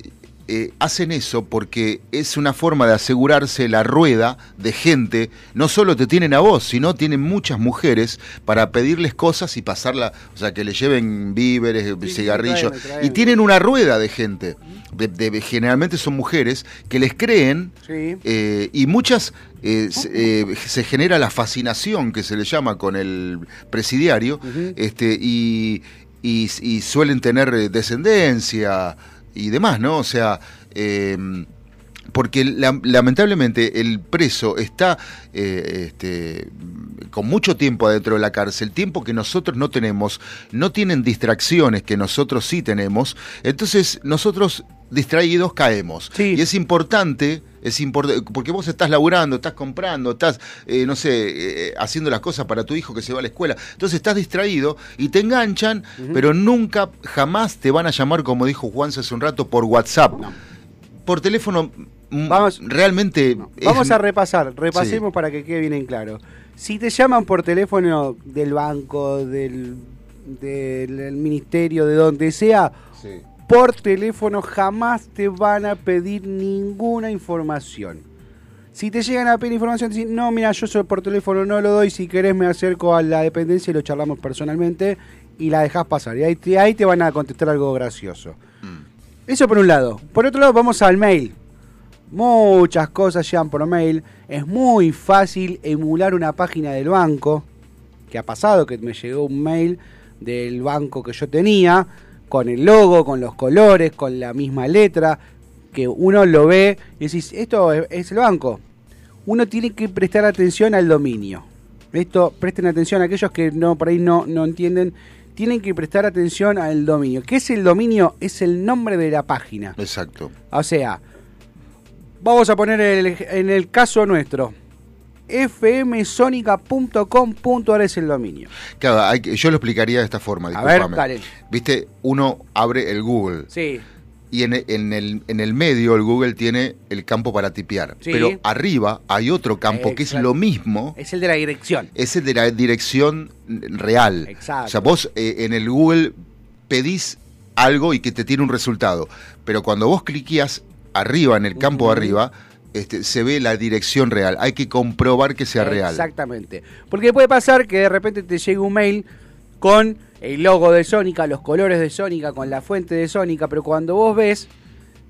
eh, hacen eso porque es una forma de asegurarse la rueda de gente, no solo te tienen a vos, sino tienen muchas mujeres para pedirles cosas y pasarla, o sea, que le lleven víveres, Sí, cigarrillos, y tienen una rueda de gente, de- de- generalmente son mujeres, que les creen Sí. eh, y muchas eh, se, eh, se genera la fascinación que se le llama con el presidiario este, y, y- y suelen tener descendencia y demás, ¿no? O sea, eh, porque la- lamentablemente el preso está eh, este, con mucho tiempo adentro de la cárcel, tiempo que nosotros no tenemos, no tienen distracciones que nosotros sí tenemos, entonces nosotros distraídos caemos. Sí. Y es importante, es importante, porque vos estás laburando, estás comprando, estás, eh, no sé, eh, haciendo las cosas para tu hijo que se va a la escuela, entonces estás distraído y te enganchan, pero nunca, jamás te van a llamar, como dijo Juan hace un rato, por WhatsApp. Por teléfono, mm, Vamos- realmente... es- Vamos a repasar, repasemos Sí. para que quede bien en claro. Si te llaman por teléfono del banco, del, del, del ministerio, de donde sea, Sí. Por teléfono jamás te van a pedir ninguna información. Si te llegan a pedir información, te dicen, no, mira, yo soy por teléfono no lo doy, si querés me acerco a la dependencia y lo charlamos personalmente y la dejás pasar. Y ahí te, ahí te van a contestar algo gracioso. Eso por un lado. Por otro lado, vamos al mail. Muchas cosas llegan por mail. Es muy fácil emular una página del banco. Que ha pasado que me llegó un mail del banco que yo tenía, con el logo, con los colores, con la misma letra, que uno lo ve y decís, esto es, es el banco. Uno tiene que prestar atención al dominio. Esto, presten atención a aquellos que no por ahí no, no entienden. Tienen que prestar atención al dominio. ¿Qué es el dominio? Es el nombre de la página. Exacto. O sea, vamos a poner el- en el caso nuestro. fmsonica.com.ar es el dominio. Claro, hay yo lo explicaría de esta forma, A ver, discúlpame. dale. Viste, uno abre el Google Sí. y en, el- en el, en el medio el Google tiene el campo para tipear. Sí. Pero arriba hay otro campo que es lo mismo. Es el de la dirección. Es el de la dirección real. Exacto. O sea, vos eh, en el Google pedís algo y que te tiene un resultado. Pero cuando vos cliqueas arriba, en el campo arriba, este, se ve la dirección real. Hay que comprobar que sea real. Exactamente. Porque puede pasar que de repente te llegue un mail con el logo de Sónica, los colores de Sónica, con la fuente de Sónica, pero cuando vos ves,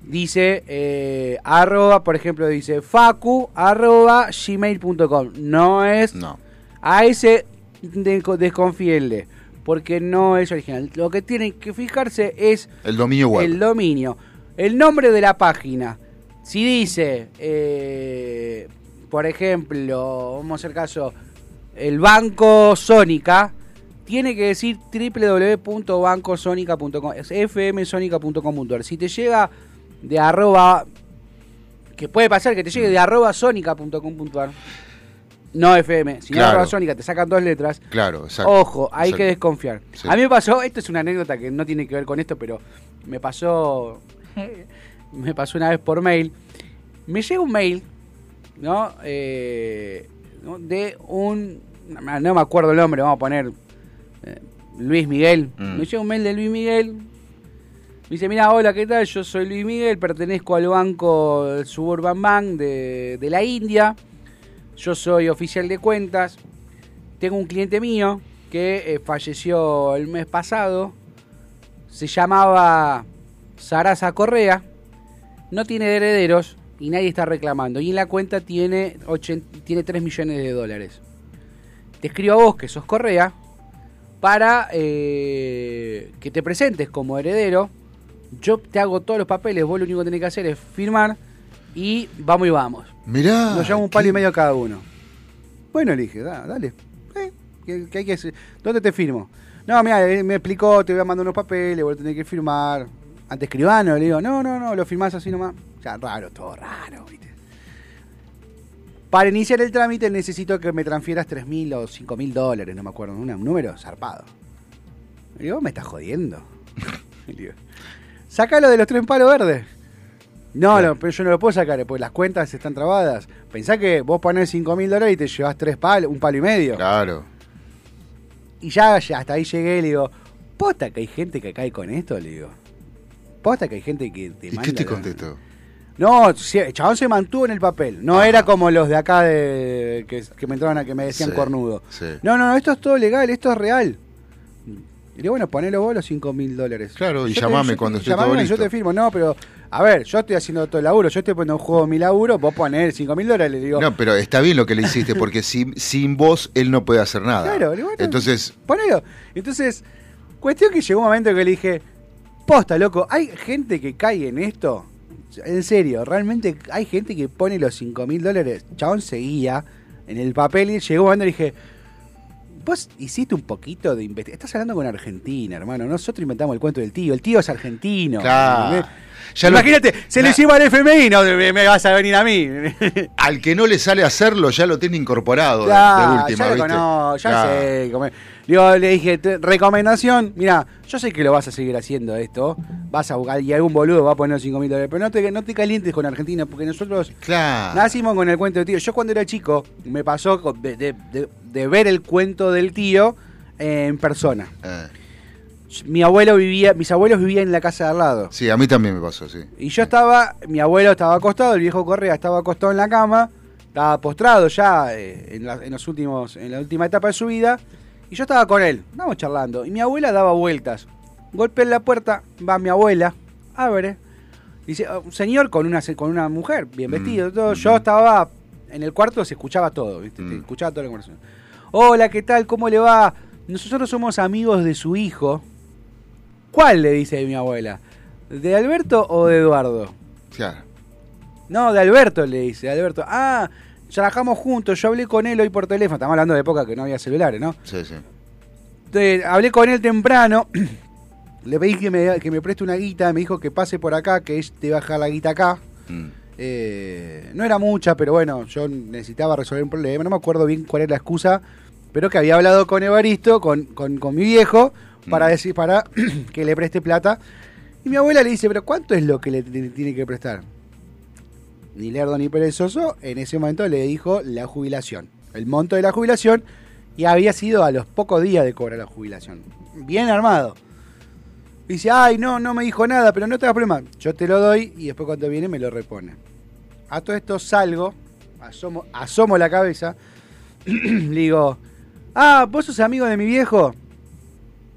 dice eh, arroba, por ejemplo, dice facu arroba gmail.com. No es No. a ese de- desconfíenle, porque no es original. Lo que tienen que fijarse es El dominio web. el dominio, el nombre de la página. Si dice, eh, por ejemplo, vamos a hacer caso, el banco Sónica tiene que decir www.bancosonica.com, es fmsonica.com.ar. Si te llega de arroba, que puede pasar que te llegue de arroba sonica.com.ar, no FM, si no Claro. arroba Sónica, te sacan dos letras. Claro, exacto. Ojo, hay exacto. que desconfiar. Sí. A mí me pasó, esto es una anécdota que no tiene que ver con esto, pero me pasó, *laughs* me pasó una vez por mail. Me llega un mail, ¿no? Eh, de un, no me acuerdo el nombre, vamos a poner eh, Luis Miguel. Mm. Me llega un mail de Luis Miguel. Me dice, mira, hola, ¿qué tal? Yo soy Luis Miguel, pertenezco al banco Suburban Bank de, de la India. Yo soy oficial de cuentas. Tengo un cliente mío que eh, falleció el mes pasado. Se llamaba Sarasa Correa. No tiene herederos y nadie está reclamando. Y en la cuenta tiene, 80 tiene 3 millones de dólares. Te escribo a vos, que sos Correa, para eh, que te presentes como heredero. Yo te hago todos los papeles, vos lo único que tenés que hacer es firmar y vamos y vamos. Mirá. Nos llevamos un palo y medio cada uno. Bueno, le dije, da, dale. Eh, ¿qué, qué hay que hacer? ¿Dónde te firmo? No, mira, él me explicó, te voy a mandar unos papeles, vos tenés que firmar. Ante escribano, le digo, no, no, no, lo firmás así nomás. O sea, raro, todo raro, ¿viste? Para iniciar el trámite necesito que me transfieras 3 mil o 5 mil dólares, no me acuerdo, un número zarpado. Le digo, me estás jodiendo. *laughs* Le digo, Sácalo de los tres palos verdes. No, no, pero yo no lo puedo sacar, porque las cuentas están trabadas. Pensá que vos ponés 5 mil dólares y te llevas tres palos, un palo y medio. Claro. Y ya, ya hasta ahí llegué y le digo, posta que hay gente que cae con esto, le digo. Posta que hay gente que te ¿Y manda qué te la- contestó? No, sí, el chabón se mantuvo en el papel. No era como los de acá de, que, que me entraban a que me decían Sí, cornudo. sí. No, no, no, esto es todo legal, esto es real. Y digo, bueno, ponelo vos los 5 mil dólares. Claro, y Yo te- llamame yo te- cuando esté llamame, todo Yo listo. te firmo, no, pero a ver, yo estoy haciendo todo el laburo, yo estoy poniendo en juego mi laburo, vos ponés 5 mil dólares, le digo, No, pero está bien lo que le hiciste, porque sin, sin vos él no puede hacer nada. Claro, le digo, bueno, Entonces, ponelo. Entonces, cuestión que llegó un momento que le dije, posta, loco, hay gente que cae en esto. En serio, realmente hay gente que pone los 5 mil dólares. Chabón seguía en el papel y llegó momento y le dije, vos hiciste un poquito de investigación. Estás hablando con Argentina, hermano. Nosotros inventamos el cuento del tío. El tío es argentino. lo- Imagínate, se Na- lleva al FMI, no me, me vas a venir a mí. *laughs* al que no le sale hacerlo, ya lo tiene incorporado de- última, ya lo ya Claro. sé. como- Digo, le dije, recomendación, mira, yo sé que lo vas a seguir haciendo esto, vas a buscar, y algún boludo va a poner 5 mil dólares, pero no te, no te calientes con Argentina, porque nosotros Claro. nacimos con el cuento del tío. Yo cuando era chico, me pasó de, de- de- de ver el cuento del tío eh, en persona. Eh, Mi abuelo vivía, mis abuelos vivían en la casa de al lado. sí, a mí también me pasó, sí. Y yo estaba, mi abuelo estaba acostado, el viejo Correa estaba acostado en la cama, estaba postrado ya eh, en, la, en los últimos, en la última etapa de su vida, y yo estaba con él, estábamos charlando, y mi abuela daba vueltas. Golpea en la puerta, va mi abuela, abre, dice, "Oh, un señor con una con una mujer, bien Mm, vestido, todo. mm. yo estaba en el cuarto, se escuchaba todo, ¿viste? Mm. Se escuchaba toda la conversación. Hola, ¿qué tal? ¿Cómo le va? Nosotros somos amigos de su hijo. ¿Cuál? le dice mi abuela. ¿De Alberto o de Eduardo? Claro. No, de Alberto le dice, Alberto. Ah, trabajamos juntos, yo hablé con él hoy por teléfono. Estamos hablando de época que no había celulares, ¿no? Sí, sí. Entonces, hablé con él temprano. *clears throat* Le pedí que me, que me preste una guita. Me dijo que pase por acá, que él te baja la guita acá. Mm. Eh, no era mucha, pero bueno, yo necesitaba resolver un problema. No me acuerdo bien cuál era la excusa, pero que había hablado con Evaristo, con, con, con mi viejo, para Mm. decir, para *clears throat* que le preste plata. Y mi abuela le dice, pero ¿cuánto es lo que le, le tiene que prestar? Ni lerdo ni perezoso, en ese momento le dijo la jubilación, el monto de la jubilación, y había sido a los pocos días de cobrar la jubilación. Bien armado. Dice, ay, no, no me dijo nada, pero no te hagas problema. Yo te lo doy y después cuando viene me lo repone. A todo esto salgo, asomo, asomo la cabeza, *clears throat* le digo, ah, ¿vos sos amigo de mi viejo?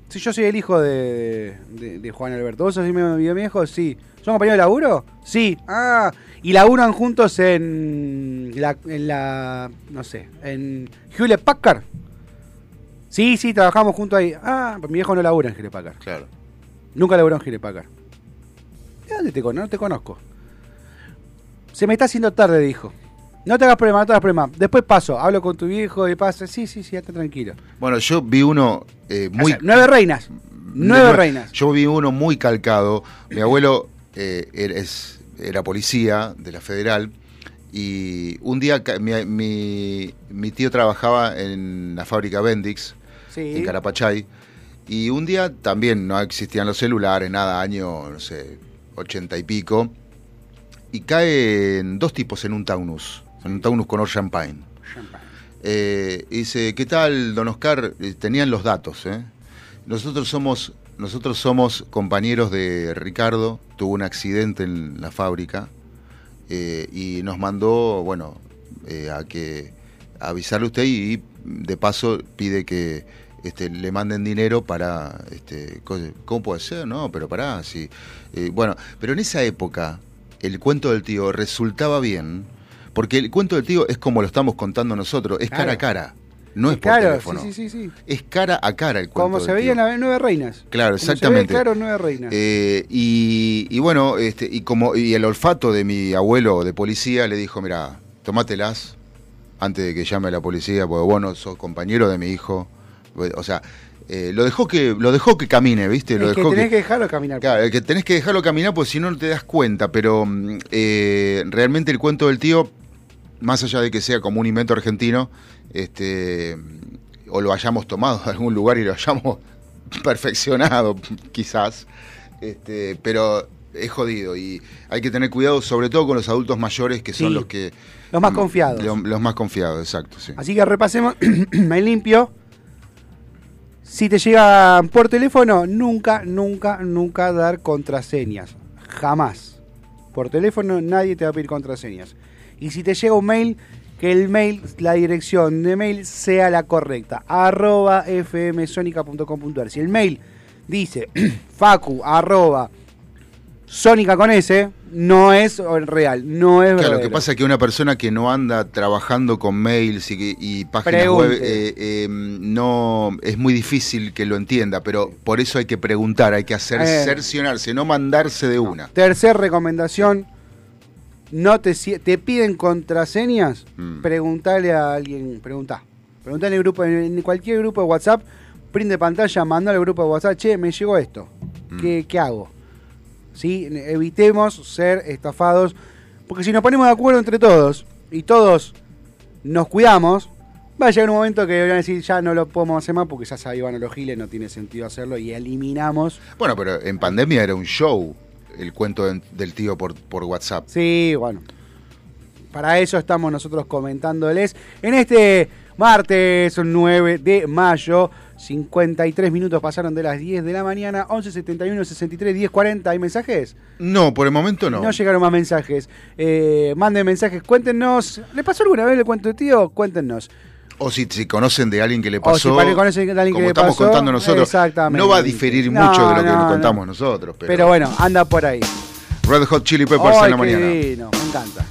Sí, yo soy el hijo de, de- de Juan Alberto. ¿Vos sos mi viejo? Sí. ¿Son compañeros de laburo? Sí. Ah, y laburan juntos en la, en la, no sé, en Hewlett Packard. Sí, sí, trabajamos juntos ahí. Ah, pero mi viejo no labura en Hewlett Packard. Claro. Nunca laburó en Hewlett Packard. ¿De dónde te conozco? No te conozco. Se me está haciendo tarde, dijo. No te hagas problema, no te hagas problema. Después paso, hablo con tu viejo y pasa. Sí, sí, sí, está tranquilo. Bueno, yo vi uno eh, muy... O sea, nueve reinas. Nueve reinas. Yo vi uno muy calcado. Mi abuelo eh, era, es- era policía de la federal y un día mi, mi- mi tío trabajaba en la fábrica Bendix Sí. en Carapachay y un día también no existían los celulares, nada, año, no sé, ochenta y pico y caen dos tipos en un Taunus, en un Taunus con Champagne. Eh, y dice, ¿qué tal, don Oscar? Eh, Tenían los datos, ¿eh? Nosotros somos, nosotros somos compañeros de Ricardo, tuvo un accidente en la fábrica eh, y nos mandó, bueno, eh, a que avisarle usted y de paso pide que este, le manden dinero para, este, ¿cómo puede ser? No, pero pará, sí. Eh, bueno, pero en esa época el cuento del tío resultaba bien, porque el cuento del tío es como lo estamos contando nosotros, es cara a cara, no es por teléfono. sí, sí, sí. Es cara a cara el cuento Como se veía en las nueve reinas. Claro, Como se ve, exactamente. claro, nueve reinas. Eh, y, y bueno, este, y como y el olfato de mi abuelo de policía le dijo, mira, tomátelas antes de que llame a la policía, porque vos no sos compañero de mi hijo. O sea, eh, lo dejó que lo dejó que camine, ¿viste? Lo es que dejó tenés que, dejarlo caminar. Claro, el que tenés que dejarlo caminar porque si no no te das cuenta, pero mm, eh, realmente el cuento del tío, más allá de que sea como un invento argentino, este, o lo hayamos tomado de algún lugar y lo hayamos *laughs* perfeccionado, quizás, este, pero es jodido y hay que tener cuidado sobre todo con los adultos mayores que son Sí, los que... los más confiados. Lo- Los, más confiados, exacto, sí. Así que repasemos, *clears throat* me limpio. Si te llegan por teléfono, nunca, nunca, nunca dar contraseñas. Jamás. Por teléfono nadie te va a pedir contraseñas. Y si te llega un mail, que el mail, la dirección de mail sea la correcta. Arroba fmsonica.com.ar. Si el mail dice *clears throat* facu arroba sónica con S, no es real, no es Claro, lo que pasa es que una persona que no anda trabajando con mails y, páginas Pregunte. web, eh, eh, no es muy difícil que lo entienda, pero por eso hay que preguntar, hay que hacer Eh. cercionarse, no mandarse de una. Tercer recomendación, no te, te piden contraseñas, Mm. preguntale a alguien, preguntá. Preguntá en grupo, en cualquier grupo de WhatsApp, print de pantalla, mandale al grupo de WhatsApp, che, me llegó esto. Mm. ¿Qué, qué hago? ¿Sí? Evitemos ser estafados, porque si nos ponemos de acuerdo entre todos y todos nos cuidamos, va a llegar un momento que van a decir ya no lo podemos hacer más porque ya se iban a los giles, no tiene sentido hacerlo y eliminamos. Bueno, pero en pandemia era un show el cuento de- del tío por, por WhatsApp. Sí, bueno. Para eso estamos nosotros comentándoles en este martes 9 de mayo. 53 minutos pasaron de las 10 de la mañana. 11 71 63 10 40. ¿Hay mensajes? No, por el momento no. No llegaron más mensajes. Eh, manden mensajes, cuéntenos. ¿Le pasó alguna vez el cuento de tío? Cuéntenos. O si, si conocen de alguien que le O si pasó, conocen de alguien que como le estamos pasó, contando nosotros, exactamente. no va a diferir No, mucho de lo que no, no. contamos nosotros. Pero, Pero, bueno, anda por ahí. Red Hot Chili Peppers Ay, en la mañana. divino, me encanta.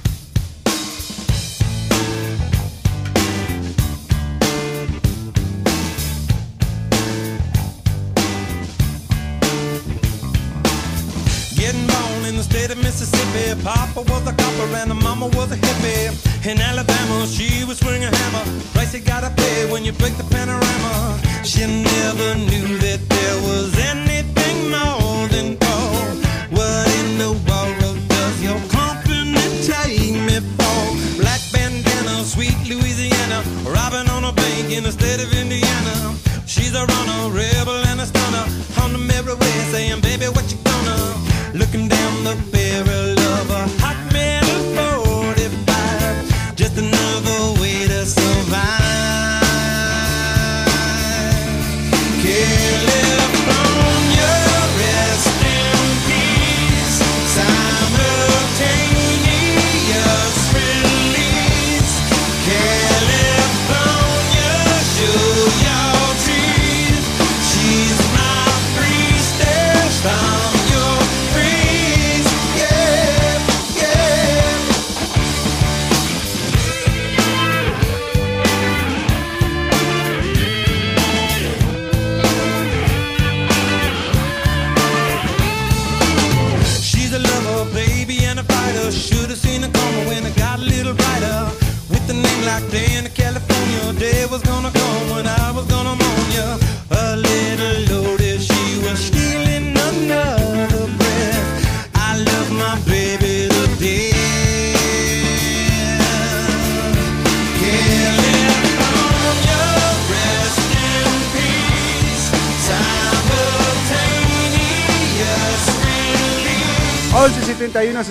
Mississippi. Papa was a copper and the mama was a hippie. In Alabama, she was swinging a hammer. Price you gotta pay when you break the panorama. She never knew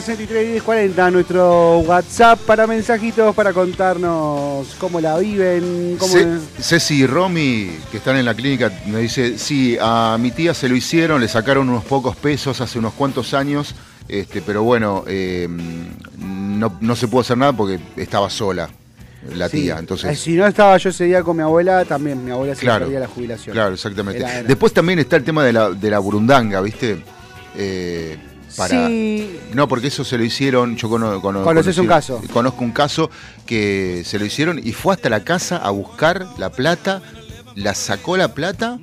71 63 10 40, nuestro WhatsApp para mensajitos, para contarnos cómo la viven, cómo... Ce- Ceci y Romy, que están en la clínica, me dice, sí, a mi tía se lo hicieron, le sacaron unos pocos pesos hace unos cuantos años, este, pero bueno, eh, no, no se pudo hacer nada porque estaba sola la Sí. tía. Eh, Entonces, Si no estaba yo ese día con mi abuela, también mi abuela se Claro. perdía la jubilación. claro, exactamente. Era- era- Después también está el tema de la, de la burundanga, ¿viste? Eh, para... Sí, No, porque eso se lo hicieron, yo cono- cono- Conoces conocí- un caso. Conozco un caso que se lo hicieron y fue hasta la casa a buscar la plata, la sacó la plata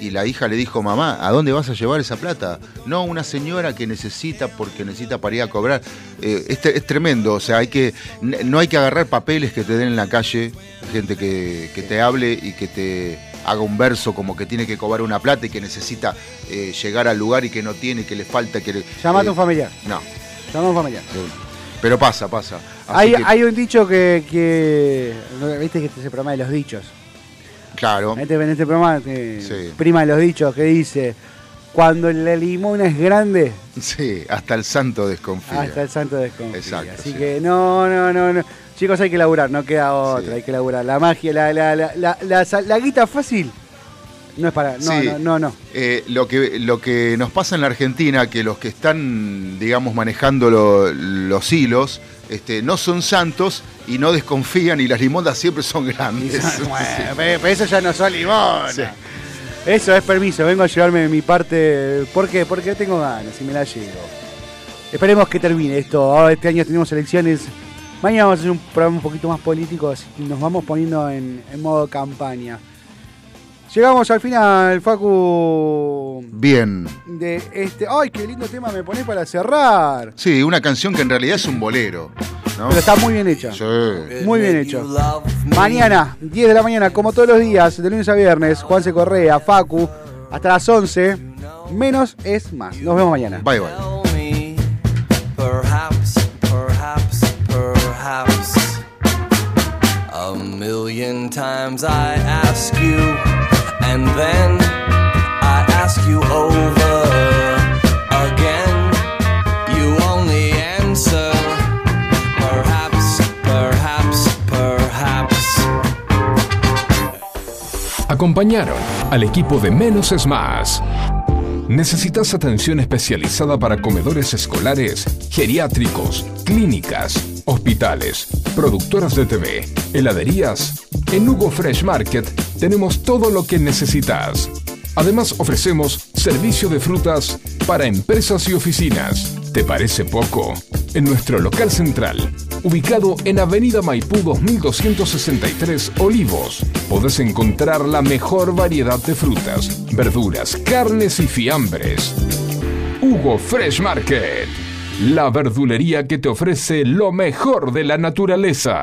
y la hija le dijo, mamá, ¿a dónde vas a llevar esa plata? No, una señora que necesita porque necesita para ir a cobrar. Eh, es, tre- es tremendo, o sea, hay que, no hay que agarrar papeles que te den en la calle, gente que, que te hable y que te haga un verso como que tiene que cobrar una plata y que necesita eh, llegar al lugar y que no tiene, que le falta, que le... llamate a eh, un familiar. No, Llamate a un familiar. pero pasa, pasa. Hay, que, hay un dicho que, que. ¿Viste que este es el programa de los dichos? claro, este, en este programa, que- Sí. prima de los dichos, que dice: Cuando la limona es grande, sí, hasta el santo desconfía. hasta el santo desconfía. Exacto, Así sí. que no, no, no, no. Chicos, hay que laburar, no queda otra, Sí. hay que laburar. La magia, la, la, la, la, la, guita fácil, no es para. No, Sí. no, no, no. Eh, lo, que, lo que nos pasa en la Argentina, que los que están, digamos, manejando lo- los hilos, este, no son santos y no desconfían y las limonas siempre son grandes. son- *laughs* bueno, pero eso ya no son limonas. Sí. Eso es permiso, vengo a llevarme mi parte. ¿Por qué? Porque tengo ganas y me la llevo. Esperemos que termine esto. Ahora este año tenemos elecciones. Mañana vamos a hacer un programa un poquito más político, así que nos vamos poniendo en, en modo campaña. Llegamos al final, Facu, Bien. de este... ¡Ay, qué lindo tema me pones para cerrar! Sí, una canción que en realidad es un bolero. ¿no? Pero está muy bien hecha. Sí. Muy bien hecho. Mañana, 10 de la mañana, como todos los días, de lunes a viernes, Juanse Correa, Facu, hasta las 11. Menos es más. Nos vemos mañana. Bye, bye. Times I ask you, and then I ask you over again. You only answer, perhaps, perhaps, perhaps. Acompañaron al equipo de Menos es Más. ¿Necesitas atención especializada para comedores escolares, geriátricos, clínicas, hospitales, productoras de TV, heladerías? En Hugo Fresh Market tenemos todo lo que necesitas. Además ofrecemos servicio de frutas para empresas y oficinas. ¿Te parece poco? En nuestro local central, ubicado en Avenida Maipú 2263 Olivos, podés encontrar la mejor variedad de frutas, verduras, carnes y fiambres. Hugo Fresh Market, la verdulería que te ofrece lo mejor de la naturaleza.